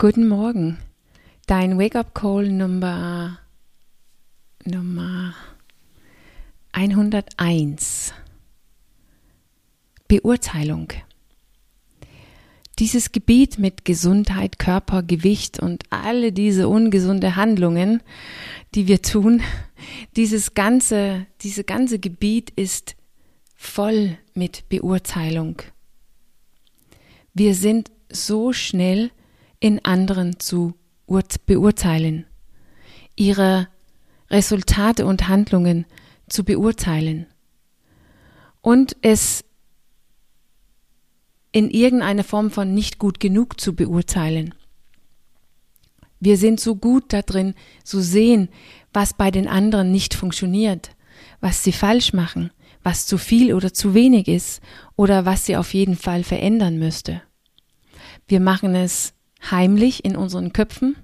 Guten Morgen. Dein Wake-up-Call Nummer, Nummer 101. Beurteilung. Dieses Gebiet mit Gesundheit, Körper, Gewicht und alle diese ungesunde Handlungen, die wir tun, dieses ganze, diese ganze Gebiet ist voll mit Beurteilung. Wir sind so schnell in anderen zu beurteilen, ihre Resultate und Handlungen zu beurteilen und es in irgendeiner Form von nicht gut genug zu beurteilen. Wir sind so gut da drin, zu sehen, was bei den anderen nicht funktioniert, was sie falsch machen, was zu viel oder zu wenig ist oder was sie auf jeden Fall verändern müsste. Wir machen es heimlich in unseren Köpfen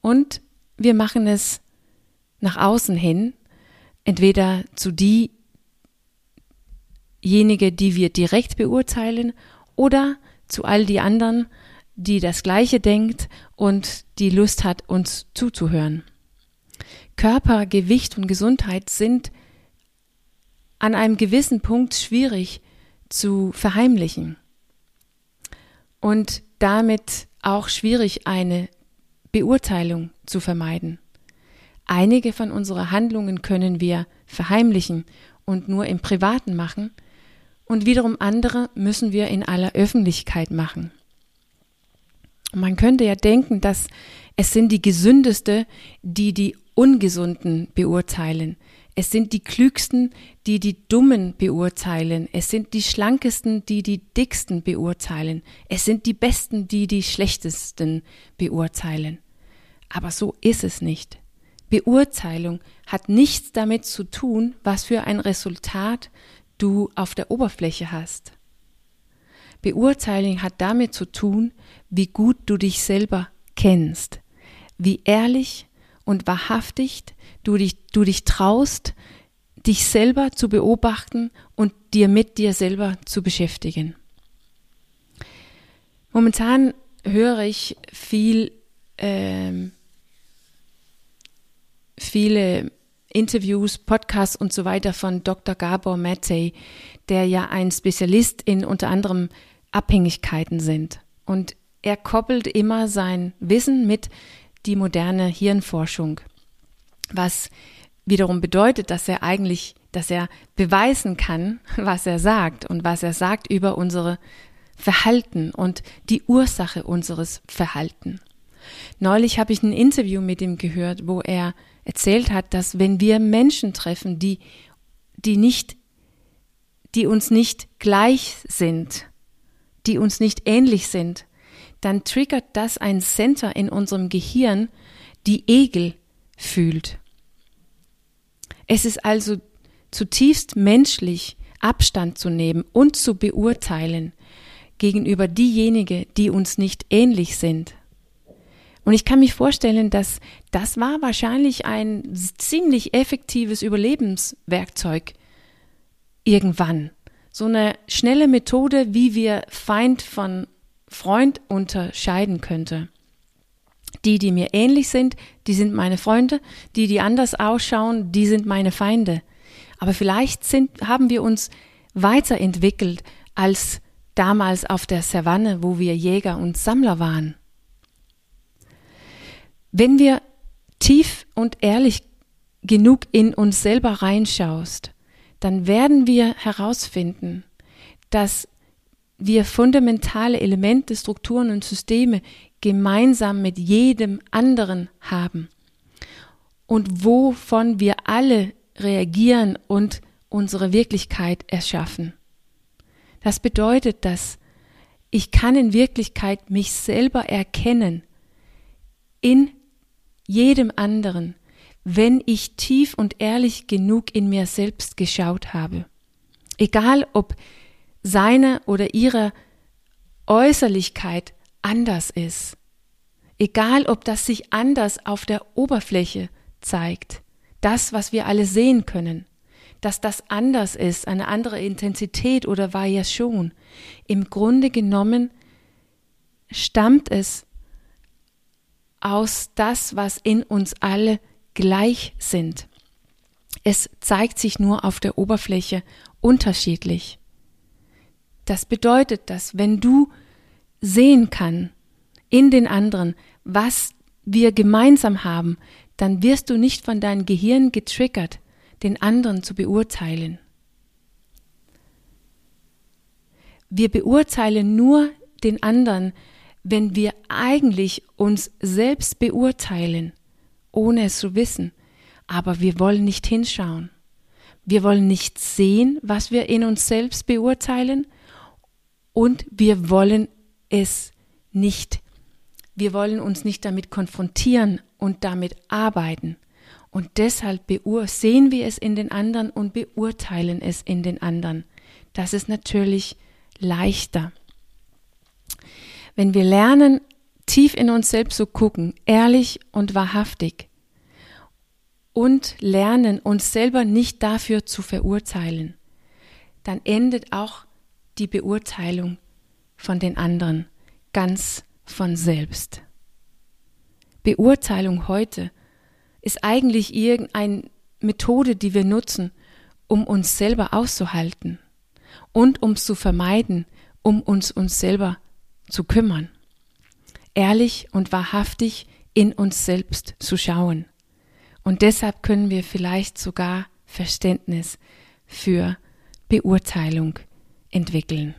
und wir machen es nach außen hin, entweder zu diejenige, die wir direkt beurteilen oder zu all die anderen, die das Gleiche denkt und die Lust hat, uns zuzuhören. Körper, Gewicht und Gesundheit sind an einem gewissen Punkt schwierig zu verheimlichen und damit auch schwierig, eine Beurteilung zu vermeiden. Einige von unseren Handlungen können wir verheimlichen und nur im Privaten machen, und wiederum andere müssen wir in aller Öffentlichkeit machen. Man könnte ja denken, dass es sind die Gesündeste, die die Ungesunden beurteilen. Es sind die Klügsten, die die Dummen beurteilen. Es sind die Schlankesten, die die Dicksten beurteilen. Es sind die Besten, die die Schlechtesten beurteilen. Aber so ist es nicht. Beurteilung hat nichts damit zu tun, was für ein Resultat du auf der Oberfläche hast. Beurteilung hat damit zu tun, wie gut du dich selber kennst, wie ehrlich und wahrhaftig du dich, du dich traust, dich selber zu beobachten und dir mit dir selber zu beschäftigen. Momentan höre ich viel, ähm, viele Interviews, Podcasts und so weiter von Dr. Gabor Mattei, der ja ein Spezialist in unter anderem Abhängigkeiten sind. Und er koppelt immer sein Wissen mit die moderne Hirnforschung, was wiederum bedeutet, dass er eigentlich, dass er beweisen kann, was er sagt und was er sagt über unsere Verhalten und die Ursache unseres Verhalten. Neulich habe ich ein Interview mit ihm gehört, wo er erzählt hat, dass wenn wir Menschen treffen, die, die nicht, die uns nicht gleich sind, die uns nicht ähnlich sind, dann triggert das ein Center in unserem Gehirn, die Egel fühlt. Es ist also zutiefst menschlich, Abstand zu nehmen und zu beurteilen gegenüber diejenigen, die uns nicht ähnlich sind. Und ich kann mich vorstellen, dass das war wahrscheinlich ein ziemlich effektives Überlebenswerkzeug irgendwann. So eine schnelle Methode, wie wir Feind von Freund unterscheiden könnte. Die, die mir ähnlich sind, die sind meine Freunde, die, die anders ausschauen, die sind meine Feinde. Aber vielleicht sind, haben wir uns weiterentwickelt als damals auf der Savanne, wo wir Jäger und Sammler waren. Wenn wir tief und ehrlich genug in uns selber reinschaust, dann werden wir herausfinden, dass wir fundamentale Elemente, Strukturen und Systeme gemeinsam mit jedem anderen haben und wovon wir alle reagieren und unsere Wirklichkeit erschaffen. Das bedeutet, dass ich kann in Wirklichkeit mich selber erkennen in jedem anderen, wenn ich tief und ehrlich genug in mir selbst geschaut habe. Egal ob seine oder ihre Äußerlichkeit anders ist. Egal ob das sich anders auf der Oberfläche zeigt. Das, was wir alle sehen können. Dass das anders ist, eine andere Intensität oder Variation. Im Grunde genommen stammt es aus das, was in uns alle gleich sind. Es zeigt sich nur auf der Oberfläche unterschiedlich. Das bedeutet, dass wenn du sehen kann in den anderen, was wir gemeinsam haben, dann wirst du nicht von deinem Gehirn getriggert, den anderen zu beurteilen. Wir beurteilen nur den anderen, wenn wir eigentlich uns selbst beurteilen, ohne es zu wissen. Aber wir wollen nicht hinschauen. Wir wollen nicht sehen, was wir in uns selbst beurteilen und wir wollen es nicht. Wir wollen uns nicht damit konfrontieren und damit arbeiten. Und deshalb sehen wir es in den anderen und beurteilen es in den anderen. Das ist natürlich leichter. Wenn wir lernen, tief in uns selbst zu gucken, ehrlich und wahrhaftig, und lernen, uns selber nicht dafür zu verurteilen, dann endet auch die Beurteilung von den anderen ganz von selbst. Beurteilung heute ist eigentlich irgendeine Methode, die wir nutzen, um uns selber auszuhalten und um zu vermeiden, um uns uns selber zu kümmern. Ehrlich und wahrhaftig in uns selbst zu schauen. Und deshalb können wir vielleicht sogar Verständnis für Beurteilung entwickeln.